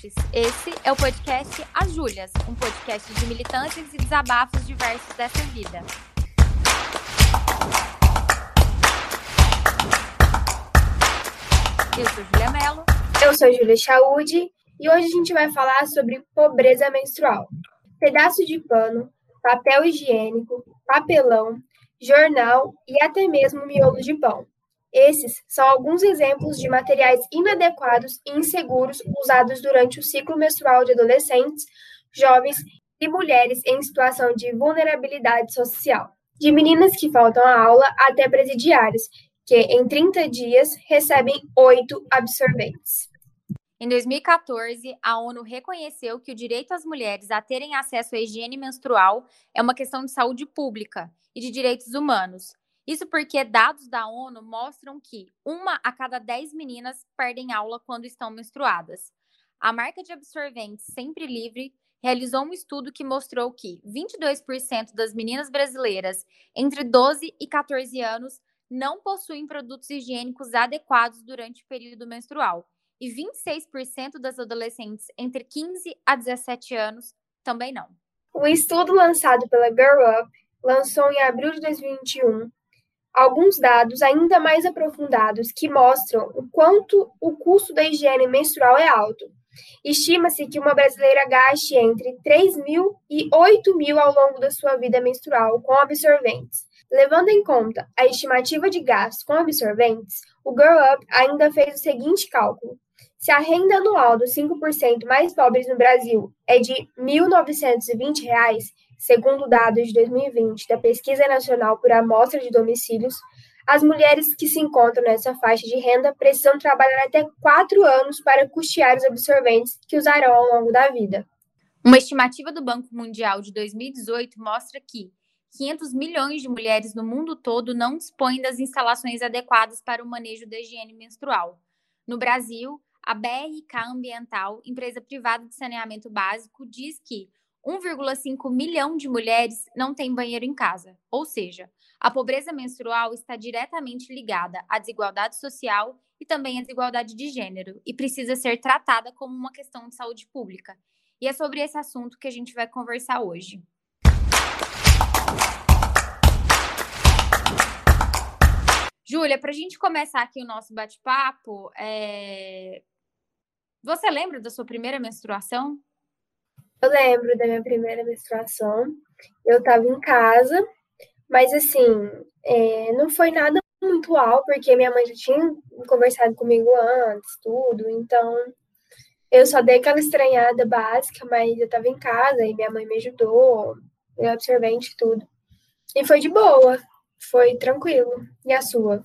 Esse é o podcast As Júlias, um podcast de militantes e desabafos diversos dessa vida. Eu sou Julia Mello. Eu sou Júlia Chaude e hoje a gente vai falar sobre pobreza menstrual. Pedaço de pano, papel higiênico, papelão, jornal e até mesmo miolo de pão. Esses são alguns exemplos de materiais inadequados e inseguros usados durante o ciclo menstrual de adolescentes, jovens e mulheres em situação de vulnerabilidade social. De meninas que faltam à aula até presidiários, que em 30 dias recebem oito absorventes. Em 2014, a ONU reconheceu que o direito às mulheres a terem acesso à higiene menstrual é uma questão de saúde pública e de direitos humanos, isso porque dados da ONU mostram que uma a cada dez meninas perdem aula quando estão menstruadas. A marca de absorventes Sempre Livre realizou um estudo que mostrou que 22% das meninas brasileiras entre 12 e 14 anos não possuem produtos higiênicos adequados durante o período menstrual, e 26% das adolescentes entre 15 a 17 anos também não. O estudo lançado pela Girl Up lançou em abril de 2021 alguns dados ainda mais aprofundados que mostram o quanto o custo da higiene menstrual é alto. Estima-se que uma brasileira gaste entre 3 mil e 8 mil ao longo da sua vida menstrual com absorventes. Levando em conta a estimativa de gastos com absorventes, o Girl Up ainda fez o seguinte cálculo. Se a renda anual dos 5% mais pobres no Brasil é de R$ 1.920, Segundo dados de 2020 da Pesquisa Nacional por Amostra de Domicílios, as mulheres que se encontram nessa faixa de renda precisam trabalhar até quatro anos para custear os absorventes que usarão ao longo da vida. Uma estimativa do Banco Mundial de 2018 mostra que 500 milhões de mulheres no mundo todo não dispõem das instalações adequadas para o manejo da higiene menstrual. No Brasil, a BRK Ambiental, empresa privada de saneamento básico, diz que 1,5 milhão de mulheres não têm banheiro em casa. Ou seja, a pobreza menstrual está diretamente ligada à desigualdade social e também à desigualdade de gênero e precisa ser tratada como uma questão de saúde pública. E é sobre esse assunto que a gente vai conversar hoje. Júlia, para a gente começar aqui o nosso bate-papo, é... você lembra da sua primeira menstruação? Eu lembro da minha primeira menstruação. Eu estava em casa, mas assim, é, não foi nada muito alto, porque minha mãe já tinha conversado comigo antes, tudo. Então, eu só dei aquela estranhada básica, mas eu estava em casa e minha mãe me ajudou, meu absorvente tudo. E foi de boa, foi tranquilo. E a sua?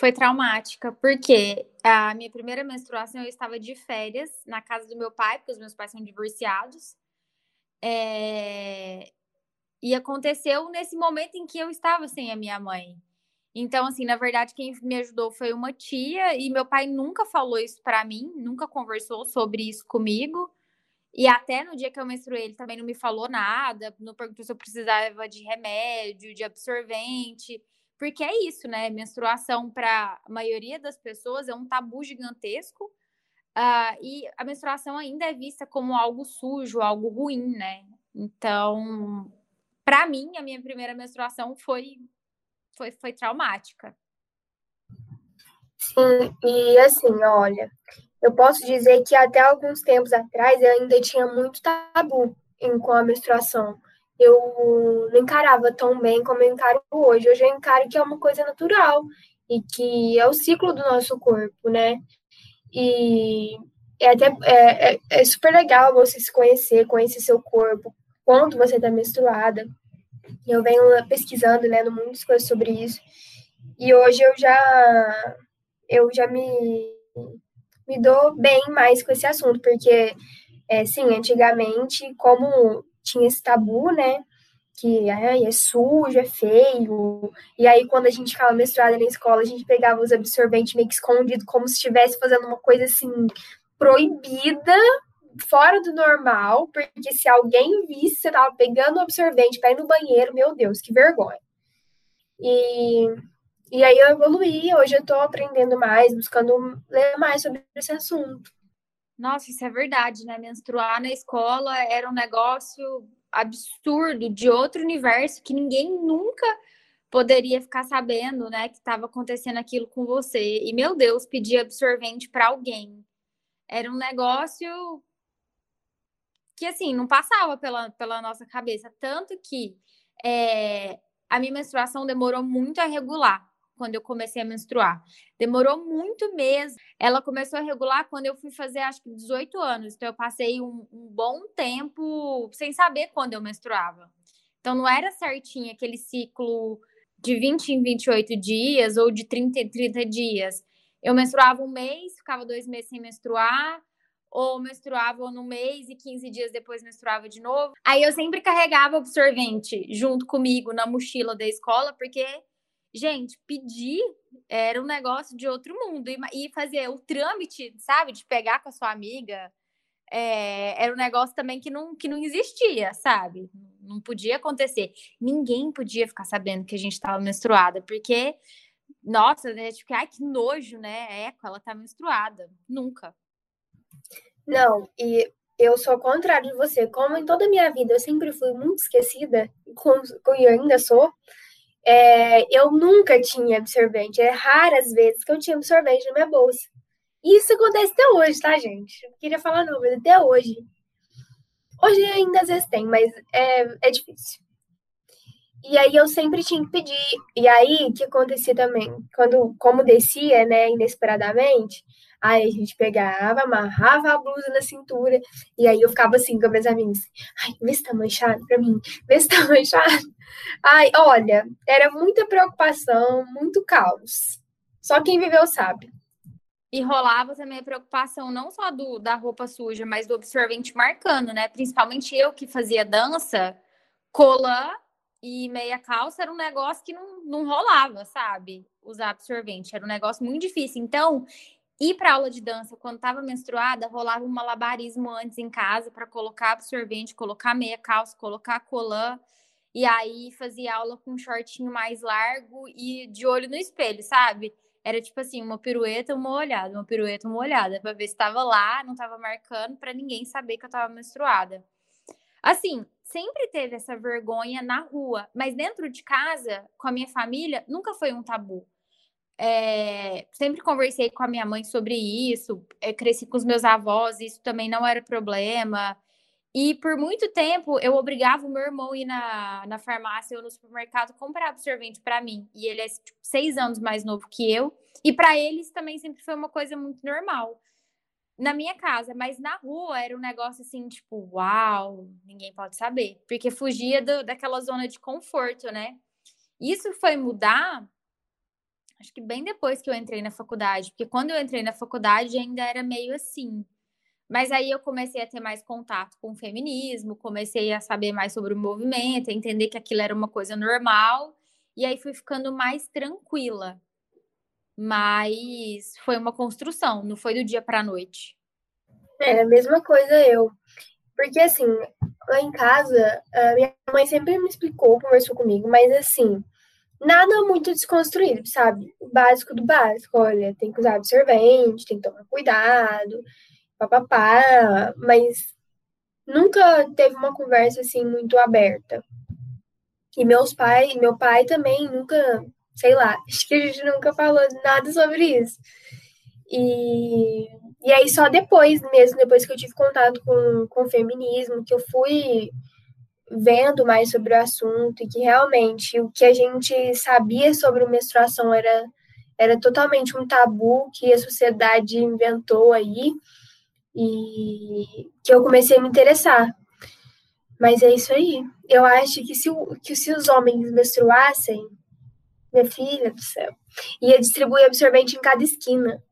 Foi traumática, porque a minha primeira menstruação eu estava de férias na casa do meu pai, porque os meus pais são divorciados. É... E aconteceu nesse momento em que eu estava sem a minha mãe. Então, assim, na verdade, quem me ajudou foi uma tia, e meu pai nunca falou isso para mim, nunca conversou sobre isso comigo. E até no dia que eu menstruei, ele também não me falou nada, não perguntou se eu precisava de remédio, de absorvente. Porque é isso, né? Menstruação para a maioria das pessoas é um tabu gigantesco. Uh, e a menstruação ainda é vista como algo sujo, algo ruim, né? Então, para mim, a minha primeira menstruação foi, foi, foi traumática. Sim, e assim, olha, eu posso dizer que até alguns tempos atrás eu ainda tinha muito tabu com a menstruação eu não encarava tão bem como eu encaro hoje. Hoje eu encaro que é uma coisa natural e que é o ciclo do nosso corpo, né? E é até é, é, é super legal você se conhecer, conhecer seu corpo, quanto você está menstruada. Eu venho pesquisando, né, no muitas coisas sobre isso. E hoje eu já eu já me me dou bem mais com esse assunto, porque é, sim, antigamente, como tinha esse tabu, né? Que ai, é sujo, é feio. E aí, quando a gente ficava menstruada na escola, a gente pegava os absorventes meio que escondido, como se estivesse fazendo uma coisa assim proibida, fora do normal, porque se alguém visse você tava pegando o absorvente para ir no banheiro, meu Deus, que vergonha. E, e aí eu evoluí, hoje eu tô aprendendo mais, buscando ler mais sobre esse assunto. Nossa, isso é verdade, né? Menstruar na escola era um negócio absurdo, de outro universo, que ninguém nunca poderia ficar sabendo, né, que estava acontecendo aquilo com você. E, meu Deus, pedir absorvente para alguém. Era um negócio que, assim, não passava pela, pela nossa cabeça. Tanto que é, a minha menstruação demorou muito a regular quando eu comecei a menstruar. Demorou muito mesmo. Ela começou a regular quando eu fui fazer, acho que 18 anos. Então, eu passei um, um bom tempo sem saber quando eu menstruava. Então, não era certinho aquele ciclo de 20 em 28 dias ou de 30 em 30 dias. Eu menstruava um mês, ficava dois meses sem menstruar, ou menstruava no mês e 15 dias depois menstruava de novo. Aí eu sempre carregava absorvente junto comigo na mochila da escola, porque gente, pedir era um negócio de outro mundo. E, e fazer o trâmite, sabe, de pegar com a sua amiga, é, era um negócio também que não, que não existia, sabe? Não podia acontecer. Ninguém podia ficar sabendo que a gente estava menstruada, porque, nossa, né? Tipo, ai, que nojo, né? Eco, ela tá menstruada. Nunca. Não, e eu sou ao contrário de você. Como em toda a minha vida eu sempre fui muito esquecida, e ainda sou, é, eu nunca tinha absorvente. É raras vezes que eu tinha absorvente na minha bolsa. E isso acontece até hoje, tá, gente? Eu queria falar não, mas até hoje. Hoje ainda às vezes tem, mas é, é difícil. E aí eu sempre tinha que pedir. E aí, o que acontecia também? Quando, como descia, né, inesperadamente, aí a gente pegava, amarrava a blusa na cintura, e aí eu ficava assim com meus amigos. Ai, vê se tá manchado pra mim, vê se tá manchado. Ai, olha, era muita preocupação, muito caos. Só quem viveu sabe. E rolava também a preocupação não só do, da roupa suja, mas do absorvente marcando, né? Principalmente eu que fazia dança, colã e meia calça era um negócio que não, não rolava, sabe? Usar absorvente. Era um negócio muito difícil. Então, ir para aula de dança quando estava menstruada, rolava um malabarismo antes em casa para colocar absorvente, colocar meia calça, colocar colã. E aí fazia aula com um shortinho mais largo e de olho no espelho, sabe? Era tipo assim, uma pirueta, uma olhada, uma pirueta, uma olhada, para ver se estava lá, não estava marcando, para ninguém saber que eu estava menstruada. Assim, sempre teve essa vergonha na rua, mas dentro de casa, com a minha família, nunca foi um tabu. É, sempre conversei com a minha mãe sobre isso, é, cresci com os meus avós, isso também não era problema. E por muito tempo eu obrigava o meu irmão a ir na, na farmácia ou no supermercado comprar absorvente para mim. E ele é tipo, seis anos mais novo que eu. E para eles também sempre foi uma coisa muito normal. Na minha casa, mas na rua era um negócio assim, tipo, uau, ninguém pode saber. Porque fugia do, daquela zona de conforto, né? Isso foi mudar, acho que bem depois que eu entrei na faculdade. Porque quando eu entrei na faculdade ainda era meio assim mas aí eu comecei a ter mais contato com o feminismo, comecei a saber mais sobre o movimento, a entender que aquilo era uma coisa normal, e aí fui ficando mais tranquila. Mas foi uma construção, não foi do dia para a noite. É, a mesma coisa eu. Porque assim, lá em casa, minha mãe sempre me explicou, conversou comigo, mas assim, nada muito desconstruído, sabe? O básico do básico. Olha, tem que usar absorvente, tem que tomar cuidado papapá, mas nunca teve uma conversa assim muito aberta. E meus pais, meu pai também nunca, sei lá, acho que a gente nunca falou nada sobre isso. E, e aí só depois mesmo, depois que eu tive contato com, com o feminismo, que eu fui vendo mais sobre o assunto e que realmente o que a gente sabia sobre menstruação era, era totalmente um tabu que a sociedade inventou aí e que eu comecei a me interessar. Mas é isso aí. Eu acho que se, que se os homens menstruassem, minha filha do céu, ia distribuir absorvente em cada esquina.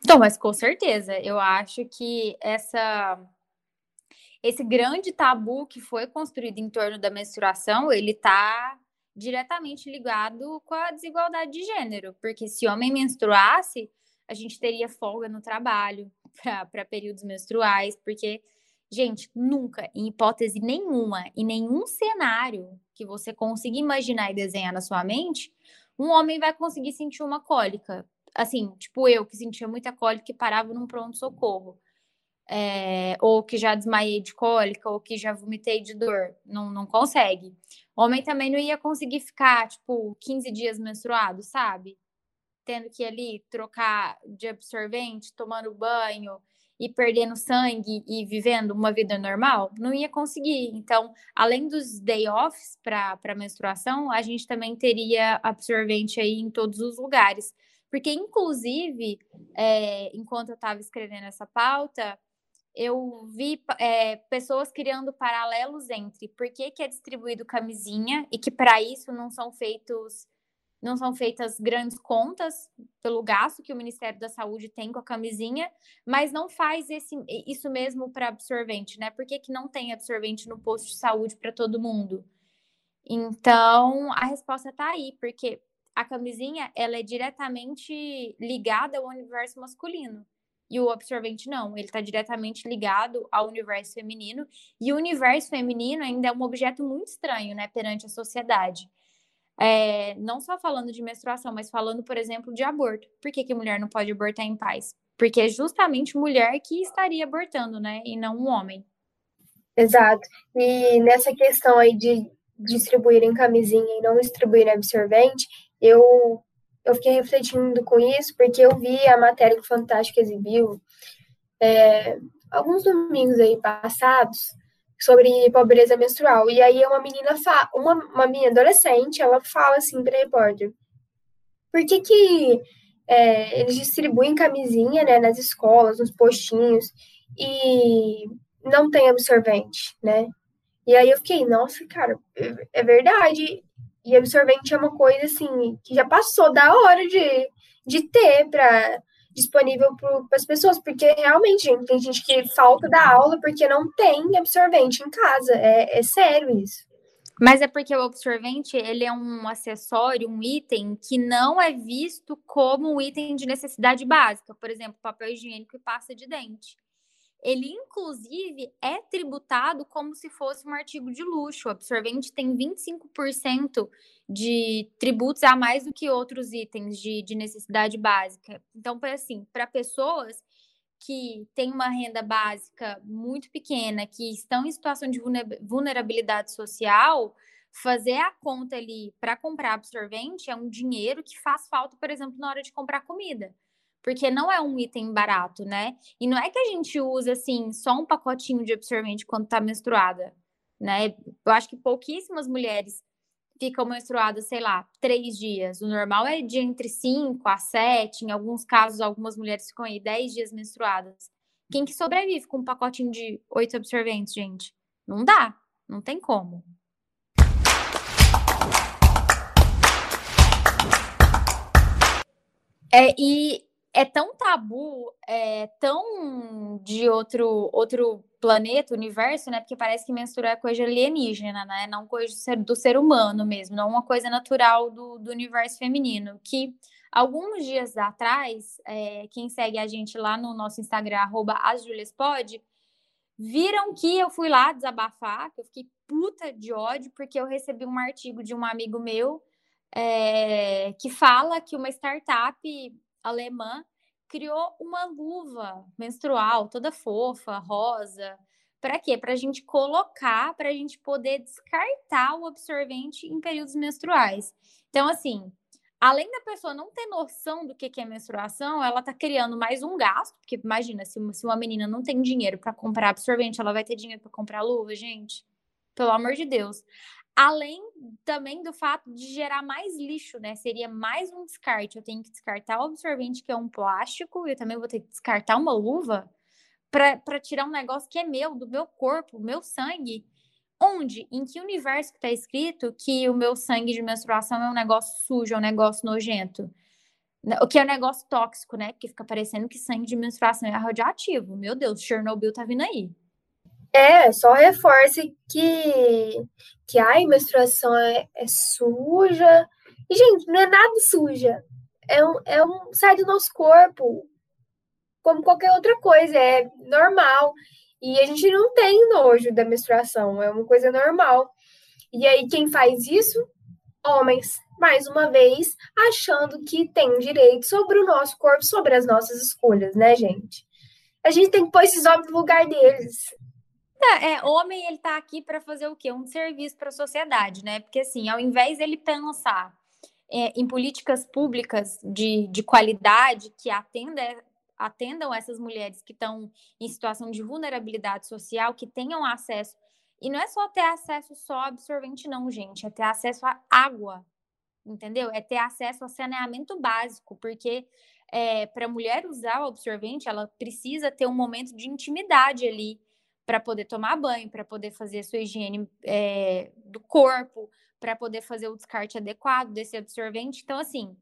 Então, mas com certeza, eu acho que essa esse grande tabu que foi construído em torno da menstruação, ele está diretamente ligado com a desigualdade de gênero, porque se homem menstruasse, a gente teria folga no trabalho para períodos menstruais, porque, gente, nunca, em hipótese nenhuma, em nenhum cenário que você consiga imaginar e desenhar na sua mente, um homem vai conseguir sentir uma cólica. assim, tipo eu, que sentia muita cólica e parava num pronto-socorro. É, ou que já desmaiei de cólica, ou que já vomitei de dor. Não, não consegue. Homem também não ia conseguir ficar, tipo, 15 dias menstruado, sabe? Tendo que ali trocar de absorvente, tomando banho e perdendo sangue e vivendo uma vida normal, não ia conseguir. Então, além dos day offs para menstruação, a gente também teria absorvente aí em todos os lugares. Porque, inclusive, é, enquanto eu estava escrevendo essa pauta, eu vi é, pessoas criando paralelos entre por que, que é distribuído camisinha e que para isso não são feitos não são feitas grandes contas pelo gasto que o Ministério da Saúde tem com a camisinha, mas não faz esse, isso mesmo para absorvente, né? Por que, que não tem absorvente no posto de saúde para todo mundo? Então, a resposta está aí, porque a camisinha ela é diretamente ligada ao universo masculino. E o absorvente não, ele está diretamente ligado ao universo feminino. E o universo feminino ainda é um objeto muito estranho, né, perante a sociedade. É, não só falando de menstruação, mas falando, por exemplo, de aborto. Por que, que mulher não pode abortar em paz? Porque é justamente mulher que estaria abortando, né? E não um homem. Exato. E nessa questão aí de distribuírem camisinha e não distribuírem absorvente, eu, eu fiquei refletindo com isso, porque eu vi a matéria que o Fantástico exibiu é, alguns domingos aí passados sobre pobreza menstrual. E aí uma menina uma, uma menina adolescente, ela fala assim para repórter: por que, que é, eles distribuem camisinha né, nas escolas, nos postinhos, e não tem absorvente, né? E aí eu fiquei, nossa, cara, é verdade. E absorvente é uma coisa assim que já passou da hora de, de ter para disponível para as pessoas, porque realmente, gente, tem gente que falta da aula porque não tem absorvente em casa. É, é sério isso. Mas é porque o absorvente, ele é um acessório, um item que não é visto como um item de necessidade básica. Por exemplo, papel higiênico e pasta de dente ele inclusive é tributado como se fosse um artigo de luxo. O absorvente tem 25% de tributos a mais do que outros itens de, de necessidade básica. Então, assim, para pessoas que têm uma renda básica muito pequena, que estão em situação de vulnerabilidade social, fazer a conta ali para comprar absorvente é um dinheiro que faz falta, por exemplo, na hora de comprar comida porque não é um item barato, né? E não é que a gente usa assim só um pacotinho de absorvente quando tá menstruada, né? Eu acho que pouquíssimas mulheres ficam menstruadas, sei lá, três dias. O normal é de entre cinco a sete. Em alguns casos, algumas mulheres ficam aí dez dias menstruadas. Quem que sobrevive com um pacotinho de oito absorventes, gente? Não dá, não tem como. É, e é tão tabu, é tão de outro outro planeta, universo, né? Porque parece que menstruar é coisa alienígena, né? Não coisa do ser, do ser humano mesmo, não uma coisa natural do, do universo feminino. Que alguns dias atrás, é, quem segue a gente lá no nosso Instagram, arroba viram que eu fui lá desabafar, que eu fiquei puta de ódio, porque eu recebi um artigo de um amigo meu é, que fala que uma startup alemã criou uma luva menstrual toda fofa, rosa. Para quê? Para a gente colocar, para a gente poder descartar o absorvente em períodos menstruais. Então, assim, além da pessoa não ter noção do que é menstruação, ela está criando mais um gasto, porque imagina, se uma, se uma menina não tem dinheiro para comprar absorvente, ela vai ter dinheiro para comprar luva, gente? Pelo amor de Deus. Além também do fato de gerar mais lixo, né? Seria mais um descarte. Eu tenho que descartar o absorvente, que é um plástico, eu também vou ter que descartar uma luva para tirar um negócio que é meu, do meu corpo, meu sangue. Onde? Em que universo que está escrito que o meu sangue de menstruação é um negócio sujo, é um negócio nojento? O que é um negócio tóxico, né? Porque fica parecendo que sangue de menstruação é radioativo. Meu Deus, Chernobyl tá vindo aí. É, só reforce que, que ai, menstruação é, é suja. E, gente, não é nada suja. É um, é um. sai do nosso corpo. Como qualquer outra coisa. É normal. E a gente não tem nojo da menstruação. É uma coisa normal. E aí, quem faz isso? Homens. mais uma vez, achando que tem direito sobre o nosso corpo, sobre as nossas escolhas, né, gente? A gente tem que pôr esses homens no lugar deles. É, homem, ele tá aqui para fazer o quê? Um serviço para a sociedade, né? Porque, assim, ao invés dele pensar é, em políticas públicas de, de qualidade que atenda, atendam essas mulheres que estão em situação de vulnerabilidade social, que tenham acesso. E não é só ter acesso só absorvente, não, gente, é ter acesso à água, entendeu? É ter acesso a saneamento básico, porque é, para a mulher usar o absorvente, ela precisa ter um momento de intimidade ali para poder tomar banho, para poder fazer a sua higiene é, do corpo, para poder fazer o descarte adequado desse absorvente. Então, assim,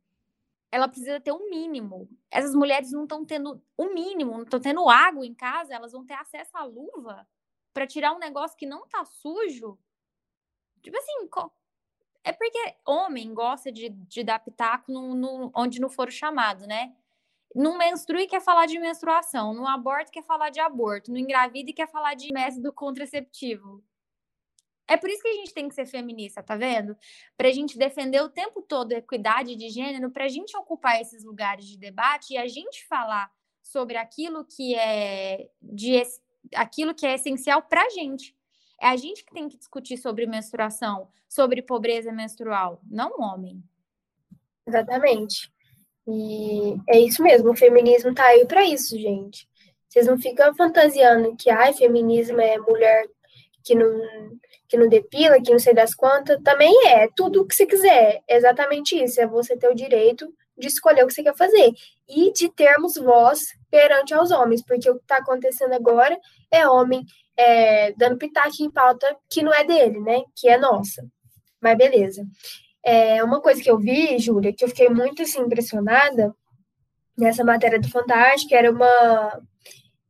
ela precisa ter um mínimo. Essas mulheres não estão tendo o um mínimo, não estão tendo água em casa, elas vão ter acesso à luva para tirar um negócio que não tá sujo. Tipo assim, é porque homem gosta de, de dar pitaco no, no, onde não for chamado, né? Não menstrua e quer falar de menstruação, no aborto quer falar de aborto, no engravida e quer falar de método contraceptivo. É por isso que a gente tem que ser feminista, tá vendo? Pra gente defender o tempo todo a equidade de gênero, pra gente ocupar esses lugares de debate e a gente falar sobre aquilo que é de aquilo que é essencial pra gente. É a gente que tem que discutir sobre menstruação, sobre pobreza menstrual, não o homem. Exatamente. E é isso mesmo, o feminismo tá aí para isso, gente. Vocês não ficam fantasiando que ai, feminismo é mulher que não que não depila, que não sei das quantas, também é tudo o que você quiser. É exatamente isso, é você ter o direito de escolher o que você quer fazer e de termos voz perante aos homens, porque o que está acontecendo agora é homem é, dando pitaco em pauta que não é dele, né? Que é nossa. Mas beleza. É, uma coisa que eu vi, Júlia, que eu fiquei muito assim, impressionada nessa matéria do Fantástico, era uma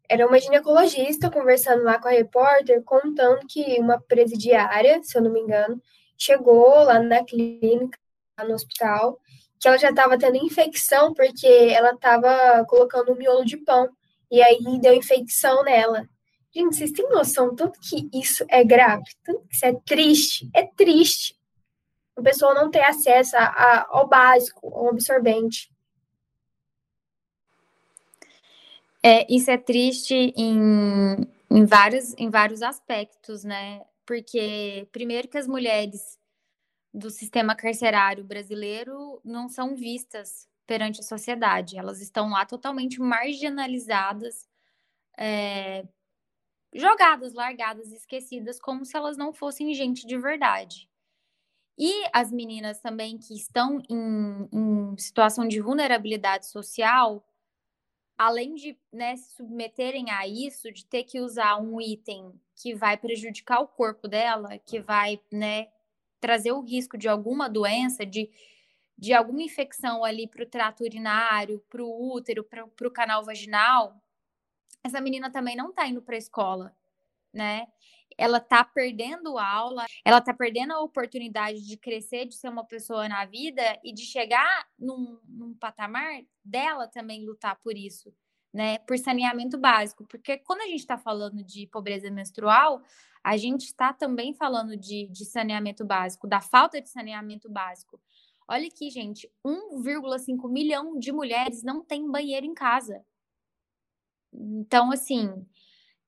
era uma ginecologista conversando lá com a repórter, contando que uma presidiária, se eu não me engano, chegou lá na clínica, lá no hospital, que ela já estava tendo infecção porque ela estava colocando um miolo de pão e aí deu infecção nela. Gente, vocês têm noção tanto que isso é grave, tanto que isso é triste, é triste. A pessoa não ter acesso a, ao básico, ao absorvente. É, isso é triste em, em, vários, em vários aspectos, né? Porque, primeiro, que as mulheres do sistema carcerário brasileiro não são vistas perante a sociedade, elas estão lá totalmente marginalizadas, é, jogadas, largadas, esquecidas, como se elas não fossem gente de verdade. E as meninas também que estão em, em situação de vulnerabilidade social, além de né, se submeterem a isso, de ter que usar um item que vai prejudicar o corpo dela, que vai né, trazer o risco de alguma doença, de, de alguma infecção ali para o trato urinário, para o útero, para o canal vaginal, essa menina também não está indo para a escola, né? Ela tá perdendo aula, ela tá perdendo a oportunidade de crescer, de ser uma pessoa na vida e de chegar num, num patamar dela também lutar por isso, né? Por saneamento básico. Porque quando a gente está falando de pobreza menstrual, a gente está também falando de, de saneamento básico, da falta de saneamento básico. Olha aqui, gente, 1,5 milhão de mulheres não tem banheiro em casa. Então, assim,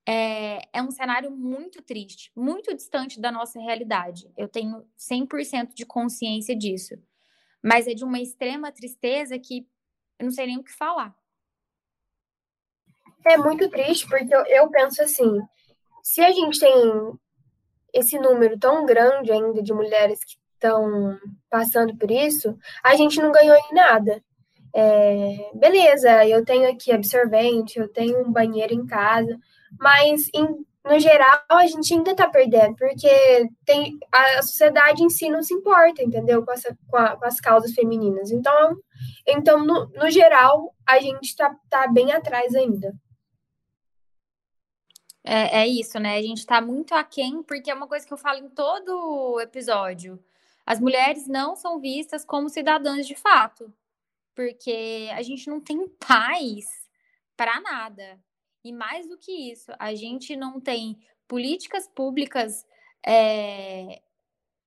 é, é um cenário muito triste, muito distante da nossa realidade. Eu tenho 100% de consciência disso. Mas é de uma extrema tristeza que eu não sei nem o que falar. É muito triste, porque eu, eu penso assim: se a gente tem esse número tão grande ainda de mulheres que estão passando por isso, a gente não ganhou em nada. É, beleza, eu tenho aqui absorvente, eu tenho um banheiro em casa, mas em, no geral a gente ainda está perdendo, porque tem, a sociedade em si não se importa, entendeu? Com, essa, com, a, com as causas femininas. Então, então no, no geral, a gente está tá bem atrás ainda. É, é isso, né? A gente está muito aquém, porque é uma coisa que eu falo em todo episódio. As mulheres não são vistas como cidadãs de fato, porque a gente não tem paz para nada. E mais do que isso, a gente não tem políticas públicas é,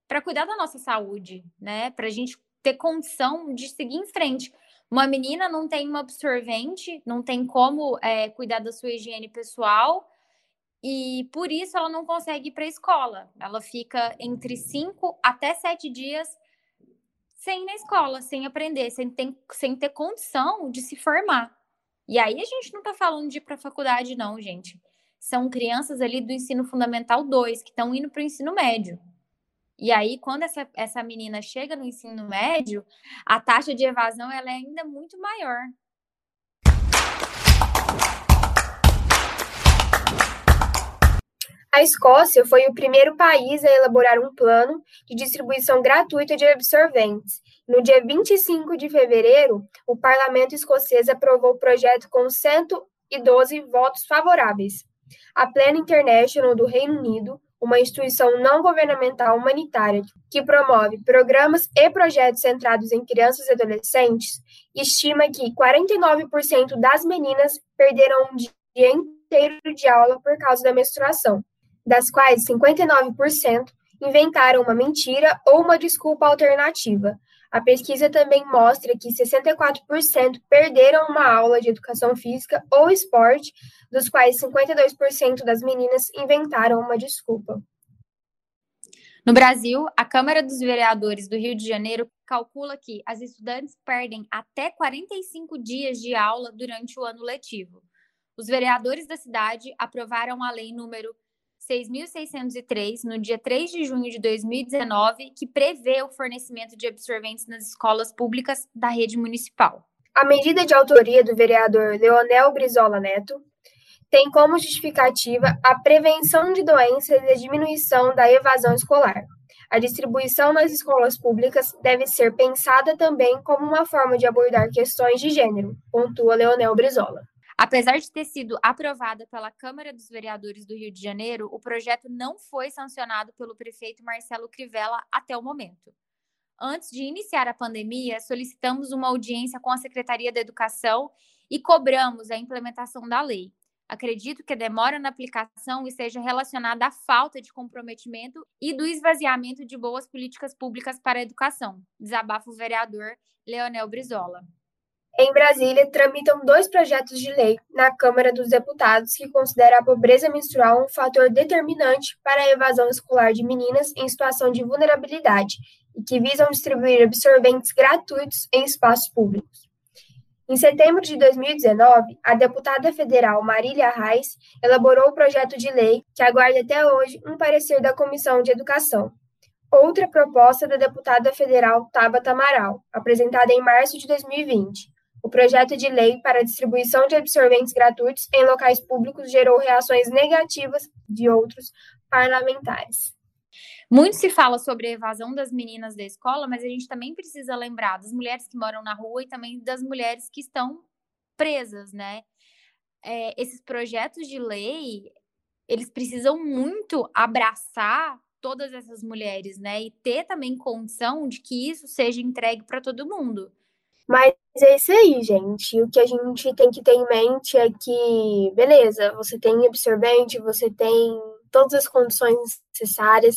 para cuidar da nossa saúde, né? Para a gente ter condição de seguir em frente. Uma menina não tem uma absorvente, não tem como é, cuidar da sua higiene pessoal, e por isso ela não consegue ir para a escola. Ela fica entre cinco até sete dias sem ir na escola, sem aprender, sem ter, sem ter condição de se formar. E aí a gente não está falando de ir para faculdade, não, gente. São crianças ali do ensino fundamental 2 que estão indo para o ensino médio. E aí, quando essa, essa menina chega no ensino médio, a taxa de evasão ela é ainda muito maior. A Escócia foi o primeiro país a elaborar um plano de distribuição gratuita de absorventes. No dia 25 de fevereiro, o parlamento escocês aprovou o projeto com 112 votos favoráveis. A Plan International do Reino Unido uma instituição não governamental humanitária que promove programas e projetos centrados em crianças e adolescentes, estima que 49% das meninas perderam um dia inteiro de aula por causa da menstruação, das quais 59% inventaram uma mentira ou uma desculpa alternativa. A pesquisa também mostra que 64% perderam uma aula de educação física ou esporte, dos quais 52% das meninas inventaram uma desculpa. No Brasil, a Câmara dos Vereadores do Rio de Janeiro calcula que as estudantes perdem até 45 dias de aula durante o ano letivo. Os vereadores da cidade aprovaram a lei número 6.603, no dia 3 de junho de 2019, que prevê o fornecimento de absorventes nas escolas públicas da rede municipal. A medida de autoria do vereador Leonel Brizola Neto tem como justificativa a prevenção de doenças e a diminuição da evasão escolar. A distribuição nas escolas públicas deve ser pensada também como uma forma de abordar questões de gênero, pontua Leonel Brizola. Apesar de ter sido aprovada pela Câmara dos Vereadores do Rio de Janeiro, o projeto não foi sancionado pelo prefeito Marcelo Crivella até o momento. Antes de iniciar a pandemia, solicitamos uma audiência com a Secretaria da Educação e cobramos a implementação da lei. Acredito que a demora na aplicação esteja relacionada à falta de comprometimento e do esvaziamento de boas políticas públicas para a educação. Desabafa o vereador Leonel Brizola. Em Brasília, tramitam dois projetos de lei na Câmara dos Deputados que considera a pobreza menstrual um fator determinante para a evasão escolar de meninas em situação de vulnerabilidade e que visam distribuir absorventes gratuitos em espaços públicos. Em setembro de 2019, a deputada federal Marília Reis elaborou o projeto de lei que aguarda até hoje um parecer da Comissão de Educação. Outra proposta da deputada federal Tabata Amaral, apresentada em março de 2020, o projeto de lei para a distribuição de absorventes gratuitos em locais públicos gerou reações negativas de outros parlamentares. Muito se fala sobre a evasão das meninas da escola, mas a gente também precisa lembrar das mulheres que moram na rua e também das mulheres que estão presas, né? É, esses projetos de lei, eles precisam muito abraçar todas essas mulheres, né? E ter também condição de que isso seja entregue para todo mundo. Mas é isso aí, gente. O que a gente tem que ter em mente é que, beleza, você tem absorvente, você tem todas as condições necessárias,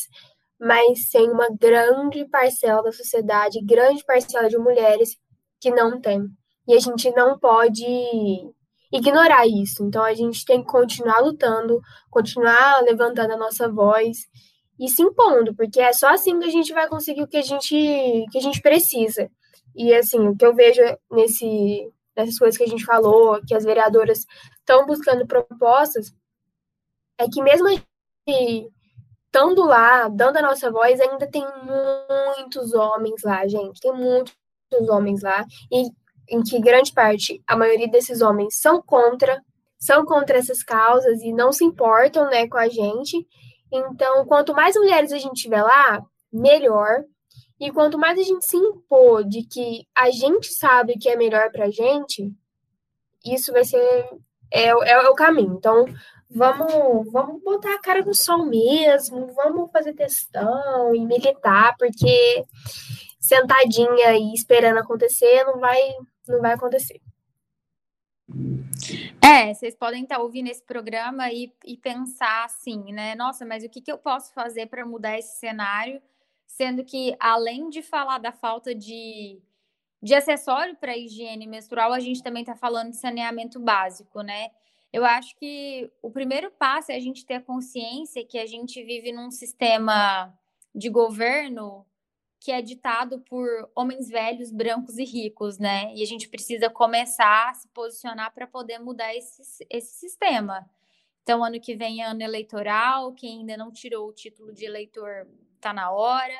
mas tem uma grande parcela da sociedade, grande parcela de mulheres que não tem. E a gente não pode ignorar isso. Então a gente tem que continuar lutando, continuar levantando a nossa voz e se impondo, porque é só assim que a gente vai conseguir o que a gente, que a gente precisa. E assim, o que eu vejo nesse, nessas coisas que a gente falou, que as vereadoras estão buscando propostas, é que mesmo estando lá, dando a nossa voz, ainda tem muitos homens lá, gente. Tem muitos homens lá. E em que grande parte, a maioria desses homens são contra, são contra essas causas e não se importam né, com a gente. Então, quanto mais mulheres a gente tiver lá, melhor. E quanto mais a gente se impor de que a gente sabe o que é melhor para a gente, isso vai ser é, é, é, o caminho. Então, vamos, vamos botar a cara no sol mesmo, vamos fazer testão e militar, porque sentadinha e esperando acontecer não vai, não vai acontecer. É, vocês podem estar ouvindo esse programa e, e pensar assim, né? Nossa, mas o que, que eu posso fazer para mudar esse cenário? Sendo que além de falar da falta de, de acessório para higiene menstrual, a gente também está falando de saneamento básico, né? Eu acho que o primeiro passo é a gente ter consciência que a gente vive num sistema de governo que é ditado por homens velhos, brancos e ricos, né? E a gente precisa começar a se posicionar para poder mudar esse, esse sistema. Então, ano que vem é ano eleitoral, quem ainda não tirou o título de eleitor está na hora.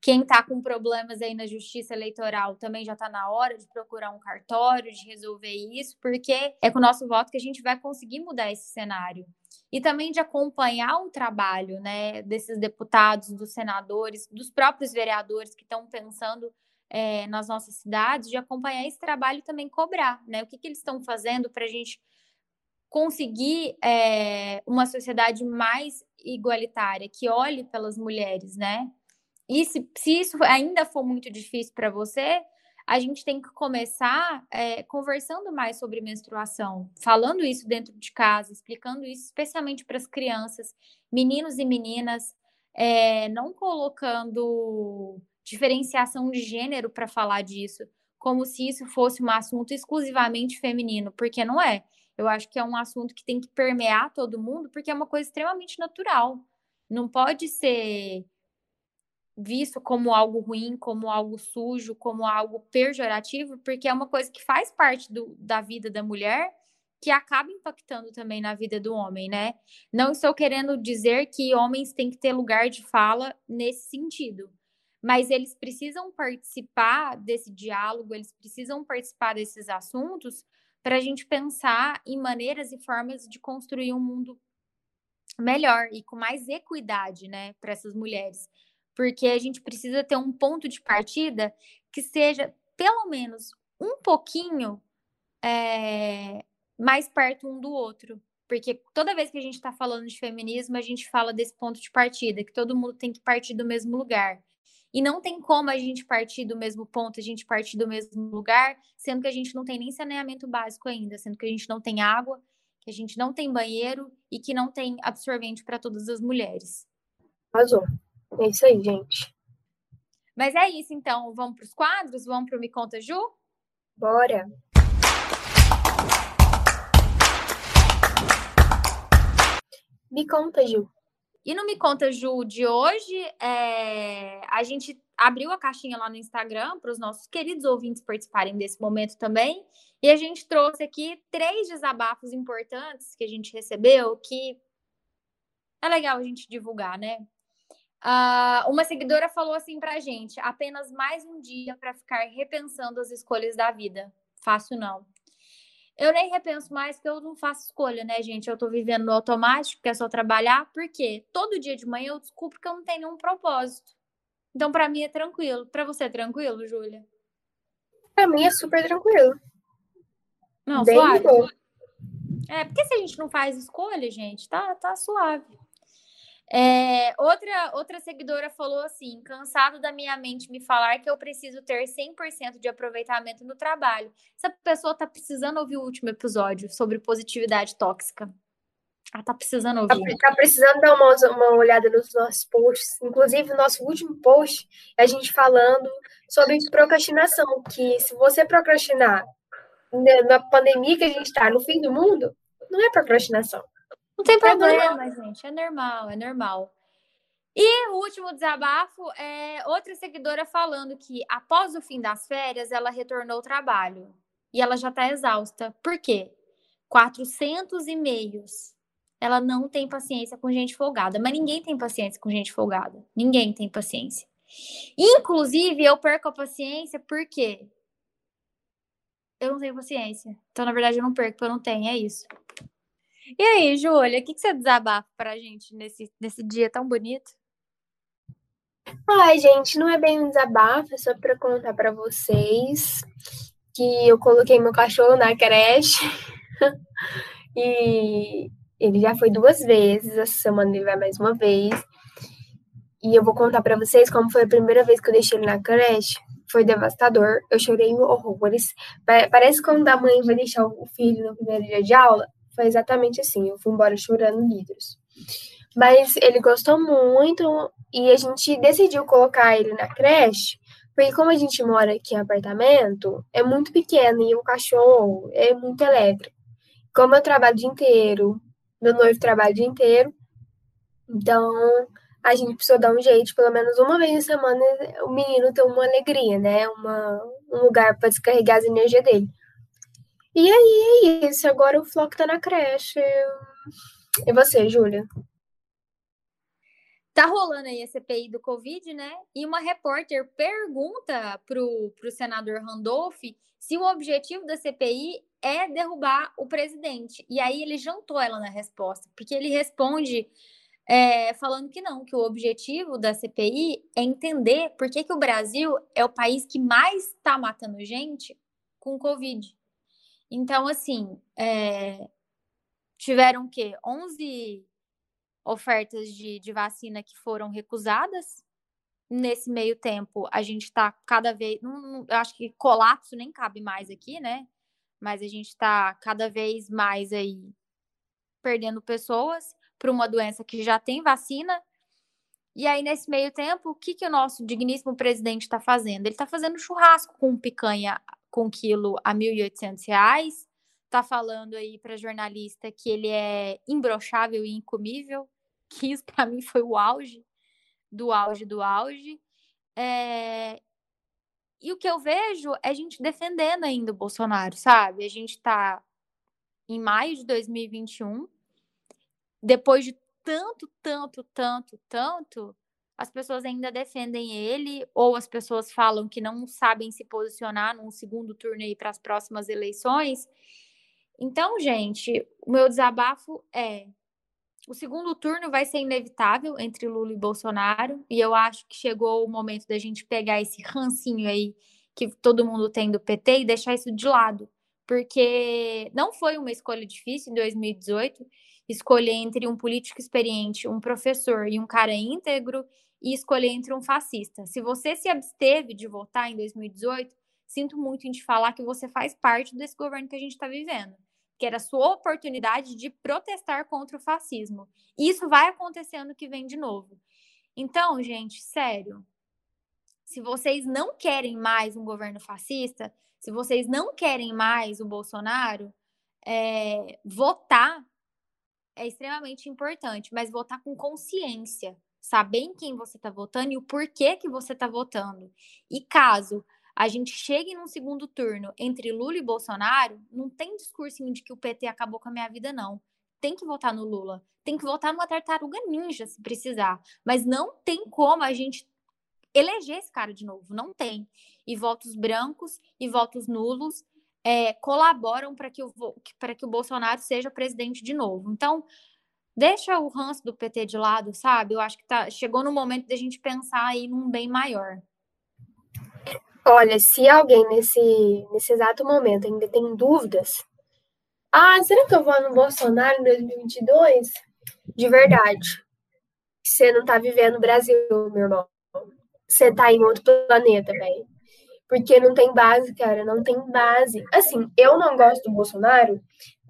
Quem está com problemas aí na justiça eleitoral também já está na hora de procurar um cartório, de resolver isso, porque é com o nosso voto que a gente vai conseguir mudar esse cenário e também de acompanhar o trabalho né, desses deputados, dos senadores, dos próprios vereadores que estão pensando é, nas nossas cidades, de acompanhar esse trabalho e também cobrar, né? O que, que eles estão fazendo para a gente conseguir é, uma sociedade mais igualitária, que olhe pelas mulheres, né? E se, se isso ainda for muito difícil para você, a gente tem que começar é, conversando mais sobre menstruação, falando isso dentro de casa, explicando isso especialmente para as crianças, meninos e meninas, é, não colocando diferenciação de gênero para falar disso, como se isso fosse um assunto exclusivamente feminino, porque não é. Eu acho que é um assunto que tem que permear todo mundo, porque é uma coisa extremamente natural. Não pode ser visto como algo ruim, como algo sujo, como algo pejorativo, porque é uma coisa que faz parte do, da vida da mulher que acaba impactando também na vida do homem, né? Não estou querendo dizer que homens têm que ter lugar de fala nesse sentido, mas eles precisam participar desse diálogo, eles precisam participar desses assuntos para a gente pensar em maneiras e formas de construir um mundo melhor e com mais equidade, né, para essas mulheres porque a gente precisa ter um ponto de partida que seja pelo menos um pouquinho é, mais perto um do outro. Porque toda vez que a gente está falando de feminismo, a gente fala desse ponto de partida, que todo mundo tem que partir do mesmo lugar. E não tem como a gente partir do mesmo ponto, a gente partir do mesmo lugar, sendo que a gente não tem nem saneamento básico ainda, sendo que a gente não tem água, que a gente não tem banheiro e que não tem absorvente para todas as mulheres. Arrasou. É isso aí, gente. Mas é isso, então. Vamos para os quadros? Vamos para o Me Conta Ju? Bora! Me conta, Ju. E no Me Conta Ju de hoje, é... a gente abriu a caixinha lá no Instagram para os nossos queridos ouvintes participarem desse momento também. E a gente trouxe aqui três desabafos importantes que a gente recebeu que é legal a gente divulgar, né? Uh, uma seguidora falou assim pra gente: apenas mais um dia para ficar repensando as escolhas da vida. Fácil não. Eu nem repenso mais porque eu não faço escolha, né, gente? Eu tô vivendo no automático, que é só trabalhar, porque todo dia de manhã eu descubro que eu não tenho nenhum propósito. Então, para mim é tranquilo. Para você é tranquilo, Júlia? Para mim é super tranquilo. Não, Bem suave. Bom. É, porque se a gente não faz escolha, gente, tá, tá suave. É, outra, outra seguidora falou assim: cansado da minha mente me falar que eu preciso ter 100% de aproveitamento no trabalho. Essa pessoa tá precisando ouvir o último episódio sobre positividade tóxica. Ela tá precisando tá ouvir. Tá, tá precisando dar uma, uma olhada nos nossos posts. Inclusive, o nosso último post é a gente falando sobre procrastinação. Que se você procrastinar na pandemia que a gente está, no fim do mundo, não é procrastinação. Não tem problema, gente. É normal, é normal. E o último desabafo é outra seguidora falando que após o fim das férias ela retornou ao trabalho e ela já está exausta. Por quê? 400 e-mails. Ela não tem paciência com gente folgada, mas ninguém tem paciência com gente folgada. Ninguém tem paciência. Inclusive, eu perco a paciência porque eu não tenho paciência. Então, na verdade, eu não perco, porque eu não tenho, é isso. E aí, Júlia, o que, que você desabafa pra gente nesse, nesse dia tão bonito? Ai, gente, não é bem um desabafo, é só para contar para vocês que eu coloquei meu cachorro na creche e ele já foi duas vezes, essa semana ele vai mais uma vez. E eu vou contar para vocês como foi a primeira vez que eu deixei ele na creche. Foi devastador, eu chorei horrores. Parece quando a mãe vai deixar o filho no primeiro dia de aula foi exatamente assim. Eu fui embora chorando litros. Mas ele gostou muito e a gente decidiu colocar ele na creche, porque como a gente mora aqui em apartamento, é muito pequeno e o cachorro é muito elétrico. Como eu trabalho o dia inteiro, meu noivo trabalha o dia inteiro, então a gente precisou dar um jeito, pelo menos uma vez na semana, o menino ter uma alegria, né? Uma, um lugar para descarregar as energias dele. E aí é isso, agora o Flock tá na creche. E você, Júlia? Tá rolando aí a CPI do Covid, né? E uma repórter pergunta pro, pro senador Randolph se o objetivo da CPI é derrubar o presidente. E aí ele jantou ela na resposta, porque ele responde é, falando que não, que o objetivo da CPI é entender por que, que o Brasil é o país que mais está matando gente com Covid. Então, assim, é, tiveram o quê? 11 ofertas de, de vacina que foram recusadas. Nesse meio tempo, a gente está cada vez. Não, eu acho que colapso nem cabe mais aqui, né? Mas a gente está cada vez mais aí perdendo pessoas para uma doença que já tem vacina. E aí, nesse meio tempo, o que, que o nosso digníssimo presidente está fazendo? Ele está fazendo churrasco com picanha com quilo a R$ 1.800, está falando aí para jornalista que ele é imbrochável e incomível, que isso para mim foi o auge do auge do auge. É... E o que eu vejo é a gente defendendo ainda o Bolsonaro, sabe? A gente está em maio de 2021, depois de tanto, tanto, tanto, tanto, as pessoas ainda defendem ele, ou as pessoas falam que não sabem se posicionar num segundo turno aí para as próximas eleições. Então, gente, o meu desabafo é: o segundo turno vai ser inevitável entre Lula e Bolsonaro, e eu acho que chegou o momento da gente pegar esse rancinho aí que todo mundo tem do PT e deixar isso de lado, porque não foi uma escolha difícil em 2018 escolher entre um político experiente, um professor e um cara íntegro e escolher entre um fascista. Se você se absteve de votar em 2018, sinto muito em te falar que você faz parte desse governo que a gente está vivendo, que era a sua oportunidade de protestar contra o fascismo. E isso vai acontecer ano que vem de novo. Então, gente, sério, se vocês não querem mais um governo fascista, se vocês não querem mais o Bolsonaro, é, votar é extremamente importante, mas votar com consciência, saber em quem você está votando e o porquê que você está votando. E caso a gente chegue num segundo turno entre Lula e Bolsonaro, não tem discursinho de que o PT acabou com a minha vida, não. Tem que votar no Lula. Tem que votar numa tartaruga ninja, se precisar. Mas não tem como a gente eleger esse cara de novo. Não tem. E votos brancos e votos nulos é, colaboram para que, o, que o Bolsonaro seja presidente de novo. Então, deixa o ranço do PT de lado, sabe? Eu acho que tá, chegou no momento da gente pensar aí num bem maior. Olha, se alguém nesse, nesse exato momento ainda tem dúvidas, ah, será que eu vou no Bolsonaro em 2022? De verdade. Você não tá vivendo no Brasil, meu irmão. Você tá em outro planeta, velho. Porque não tem base, cara, não tem base. Assim, eu não gosto do Bolsonaro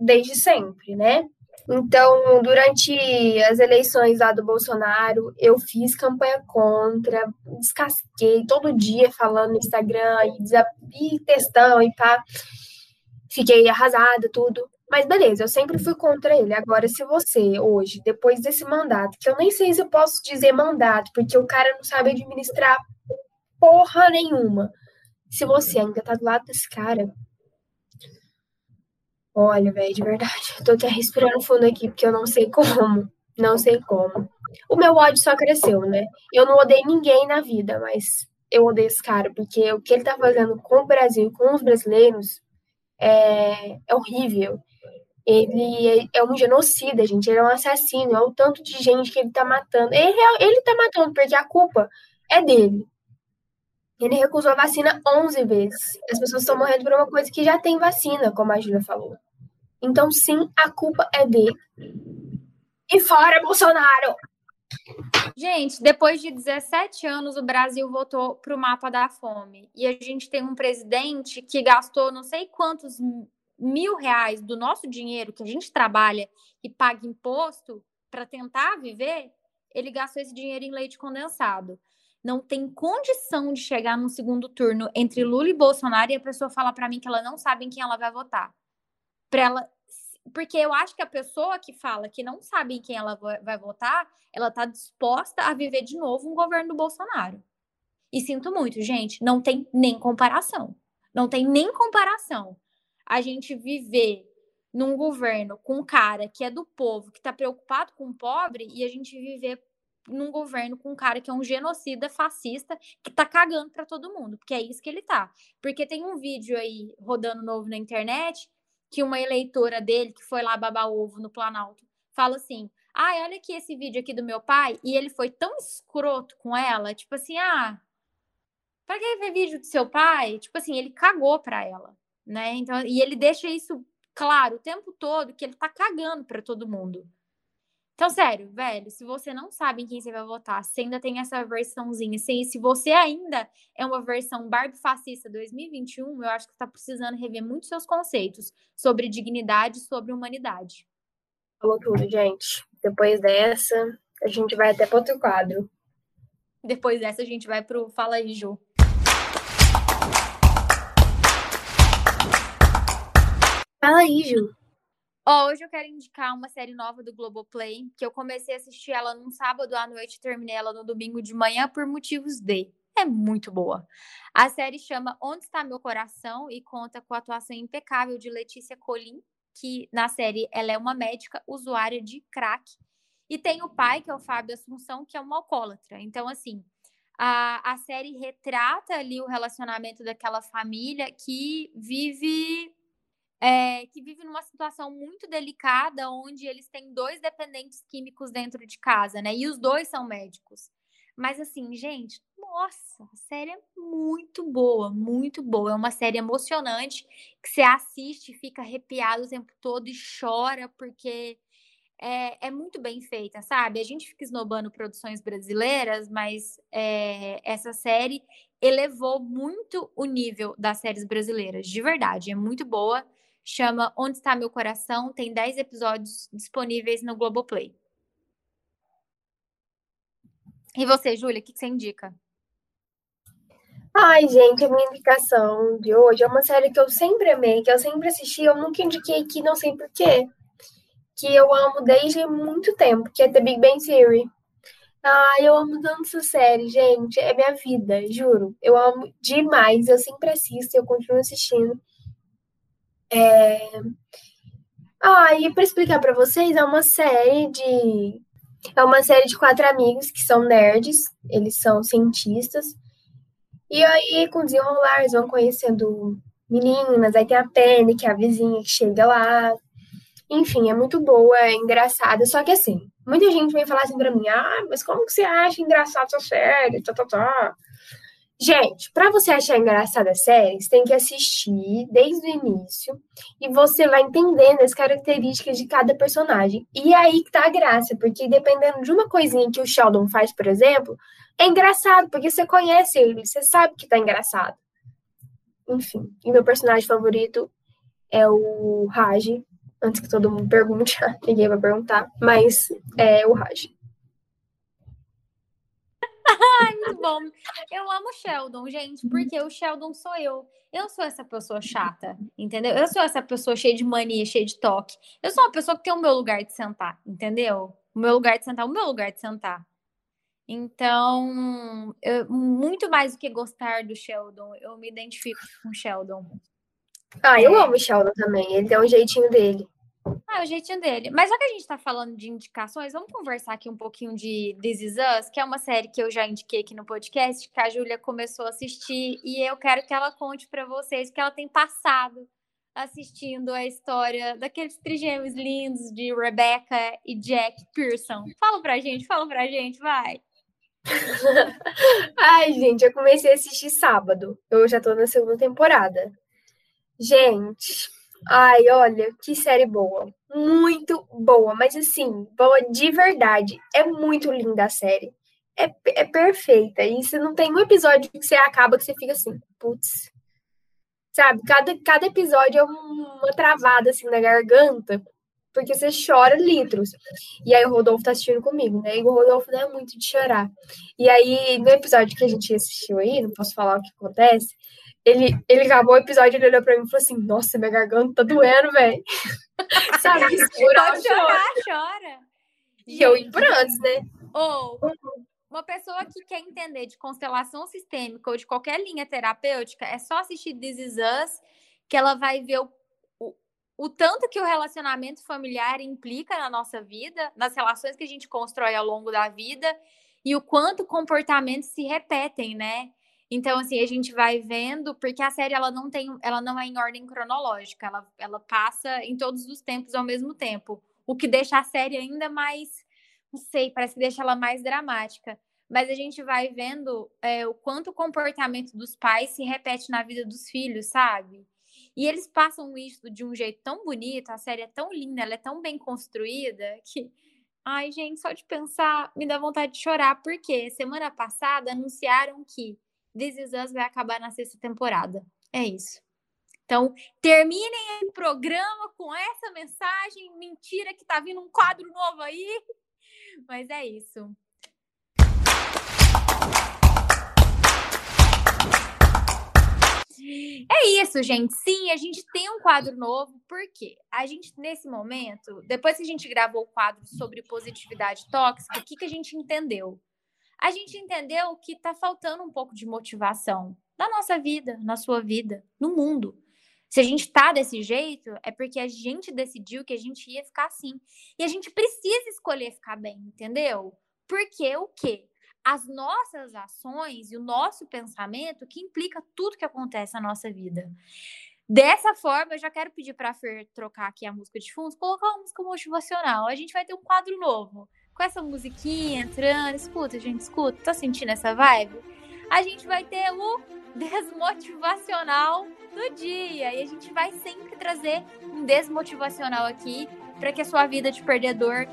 desde sempre, né? Então, durante as eleições lá do Bolsonaro, eu fiz campanha contra, descasquei todo dia falando no Instagram e, e textão e pá. Fiquei arrasada, tudo. Mas beleza, eu sempre fui contra ele. Agora, se você, hoje, depois desse mandato, que eu nem sei se eu posso dizer mandato, porque o cara não sabe administrar porra nenhuma, se você ainda tá do lado desse cara, olha, velho, de verdade, eu tô até respirando fundo aqui, porque eu não sei como. Não sei como. O meu ódio só cresceu, né? Eu não odeio ninguém na vida, mas eu odeio esse cara, porque o que ele tá fazendo com o Brasil e com os brasileiros é, é horrível. Ele é, é um genocida, gente. Ele é um assassino. É o tanto de gente que ele tá matando. Ele, ele tá matando, porque a culpa é dele. Ele recusou a vacina 11 vezes. As pessoas estão morrendo por uma coisa que já tem vacina, como a Júlia falou. Então, sim, a culpa é dele. E fora Bolsonaro! Gente, depois de 17 anos, o Brasil voltou para o mapa da fome. E a gente tem um presidente que gastou não sei quantos mil reais do nosso dinheiro que a gente trabalha e paga imposto para tentar viver, ele gastou esse dinheiro em leite condensado. Não tem condição de chegar no segundo turno entre Lula e Bolsonaro e a pessoa falar para mim que ela não sabe em quem ela vai votar. Para ela porque eu acho que a pessoa que fala que não sabe em quem ela vai votar, ela está disposta a viver de novo um governo do Bolsonaro. E sinto muito, gente, não tem nem comparação. Não tem nem comparação. A gente viver num governo com um cara que é do povo, que está preocupado com o pobre, e a gente viver num governo com um cara que é um genocida fascista que tá cagando para todo mundo, porque é isso que ele tá. Porque tem um vídeo aí rodando novo na internet que uma eleitora dele que foi lá babar ovo no Planalto fala assim: "Ai, ah, olha aqui esse vídeo aqui do meu pai", e ele foi tão escroto com ela, tipo assim: "Ah, para que ver vídeo do seu pai?" Tipo assim, ele cagou para ela, né? Então, e ele deixa isso claro o tempo todo que ele tá cagando para todo mundo. Então, sério, velho, se você não sabe em quem você vai votar, se ainda tem essa versãozinha, se, se você ainda é uma versão Barbie fascista 2021, eu acho que está precisando rever muitos seus conceitos sobre dignidade e sobre humanidade. Falou tudo, gente. Depois dessa, a gente vai até para outro quadro. Depois dessa, a gente vai pro Fala aí, Ju. Fala aí, Ju. Oh, hoje eu quero indicar uma série nova do Globoplay, que eu comecei a assistir ela num sábado à noite e terminei ela no domingo de manhã por motivos de. É muito boa. A série chama Onde Está Meu Coração e conta com a atuação impecável de Letícia Colim, que na série ela é uma médica usuária de crack. E tem o pai, que é o Fábio Assunção, que é um alcoólatra. Então, assim, a, a série retrata ali o relacionamento daquela família que vive é, que vive numa situação muito delicada, onde eles têm dois dependentes químicos dentro de casa, né? E os dois são médicos. Mas assim, gente, nossa, a série é muito boa, muito boa. É uma série emocionante que você assiste, fica arrepiado o tempo todo e chora, porque é, é, muito bem feita, sabe? A gente fica esnobando produções brasileiras, mas é, essa série elevou muito o nível das séries brasileiras, de verdade. É muito boa chama Onde Está Meu Coração, tem 10 episódios disponíveis no Globoplay. E você, Júlia, o que, você indica? Ai, gente, a minha indicação de hoje é uma série que eu sempre amei, que eu sempre assisti, eu nunca indiquei aqui, não sei porquê, que eu amo desde muito tempo, que é The Big Bang Theory. Ai, eu amo tanto essa série, gente, é minha vida, juro. Eu amo demais, eu sempre assisto, eu continuo assistindo. É... Ah, e para explicar para vocês, é uma série de é uma série de quatro amigos que são nerds, eles são cientistas. E aí, com desenrolar, eles vão conhecendo meninas, aí tem a Penny, que é a vizinha que chega lá. Enfim, é muito boa, é engraçada. Só que assim, muita gente vem falar assim pra mim, ah, mas como que você acha engraçado essa série? Tá, tá, tá. Gente, para você achar engraçada a série, você tem que assistir desde o início e você vai entendendo as características de cada personagem. E é aí que tá a graça, porque dependendo de uma coisinha que o Sheldon faz, por exemplo, é engraçado, porque você conhece ele, você sabe que tá engraçado. Enfim, e meu personagem favorito é o Raj. Antes que todo mundo pergunte, ninguém vai perguntar, mas é o Raj. Ai, muito bom. Eu amo o Sheldon, gente, porque o Sheldon sou eu. Eu sou essa pessoa chata, entendeu? Eu sou essa pessoa cheia de mania, cheia de toque. Eu sou uma pessoa que tem o meu lugar de sentar, entendeu? O meu lugar de sentar, o meu lugar de sentar. Então, eu, muito mais do que gostar do Sheldon, eu me identifico com o Sheldon. Ah, eu amo o Sheldon também. Ele tem um jeitinho dele. Ah, o jeitinho dele. Mas já que a gente tá falando de indicações, vamos conversar aqui um pouquinho de This Is Us, que é uma série que eu já indiquei aqui no podcast, que a Júlia começou a assistir, e eu quero que ela conte para vocês que ela tem passado assistindo a história daqueles trigêmeos lindos de Rebecca e Jack Pearson. Fala pra gente, fala pra gente, vai. Ai, gente, eu comecei a assistir sábado. Eu já tô na segunda temporada. Gente, Ai, olha, que série boa. Muito boa, mas assim, boa de verdade. É muito linda a série. É, é perfeita. E você não tem um episódio que você acaba que você fica assim, putz. Sabe, cada, cada episódio é uma travada assim na garganta. porque você chora litros. E aí o Rodolfo tá assistindo comigo, né? E o Rodolfo não é muito de chorar. E aí, no episódio que a gente assistiu aí, não posso falar o que acontece, ele, ele acabou o episódio, ele olhou pra mim e falou assim, nossa, minha garganta tá doendo, velho. Sabe? Pode chorar, chora. E eu em prantos, né? Ou uma pessoa que quer entender de constelação sistêmica ou de qualquer linha terapêutica, é só assistir This Is Us, que ela vai ver o, o, o tanto que o relacionamento familiar implica na nossa vida, nas relações que a gente constrói ao longo da vida, e o quanto comportamentos se repetem, né? Então, assim, a gente vai vendo, porque a série ela não tem, ela não é em ordem cronológica, ela, ela passa em todos os tempos ao mesmo tempo, o que deixa a série ainda mais, não sei, parece que deixa ela mais dramática. Mas a gente vai vendo é, o quanto o comportamento dos pais se repete na vida dos filhos, sabe? E eles passam isso de um jeito tão bonito, a série é tão linda, ela é tão bem construída que. Ai, gente, só de pensar me dá vontade de chorar, porque semana passada anunciaram que This Is Us vai acabar na sexta temporada. É isso. Então, terminem o programa com essa mensagem. Mentira que tá vindo um quadro novo aí. Mas é isso. É isso, gente. Sim, a gente tem um quadro novo, porque a gente, nesse momento, depois que a gente gravou o quadro sobre positividade tóxica, o que, que a gente entendeu? A gente entendeu que está faltando um pouco de motivação na nossa vida, na sua vida, no mundo. Se a gente está desse jeito, é porque a gente decidiu que a gente ia ficar assim. E a gente precisa escolher ficar bem, entendeu? Porque o quê? As nossas ações e o nosso pensamento que implica tudo que acontece na nossa vida. Dessa forma, eu já quero pedir para a Fer trocar aqui a música de fundo, colocar uma música motivacional. A gente vai ter um quadro novo com essa musiquinha entrando. Escuta, gente, escuta. Tá sentindo essa vibe? A gente vai ter o desmotivacional do dia. E a gente vai sempre trazer um desmotivacional aqui para que a sua vida de perdedor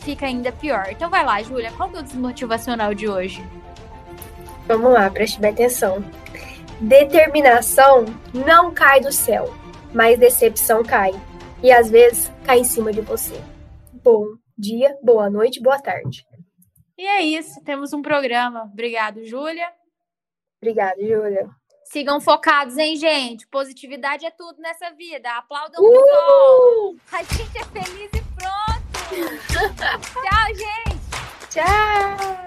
fique ainda pior. Então vai lá, Júlia, qual que é o desmotivacional de hoje? Vamos lá, preste bem atenção. Determinação não cai do céu, mas decepção cai. E às vezes cai em cima de você. Bom, dia, boa noite, boa tarde. E é isso, temos um programa. Obrigado, Júlia. Obrigada, Júlia. Sigam focados, hein, gente? Positividade é tudo nessa vida. Aplaudam uh! o sol. A gente é feliz e pronto. Tchau, gente. Tchau.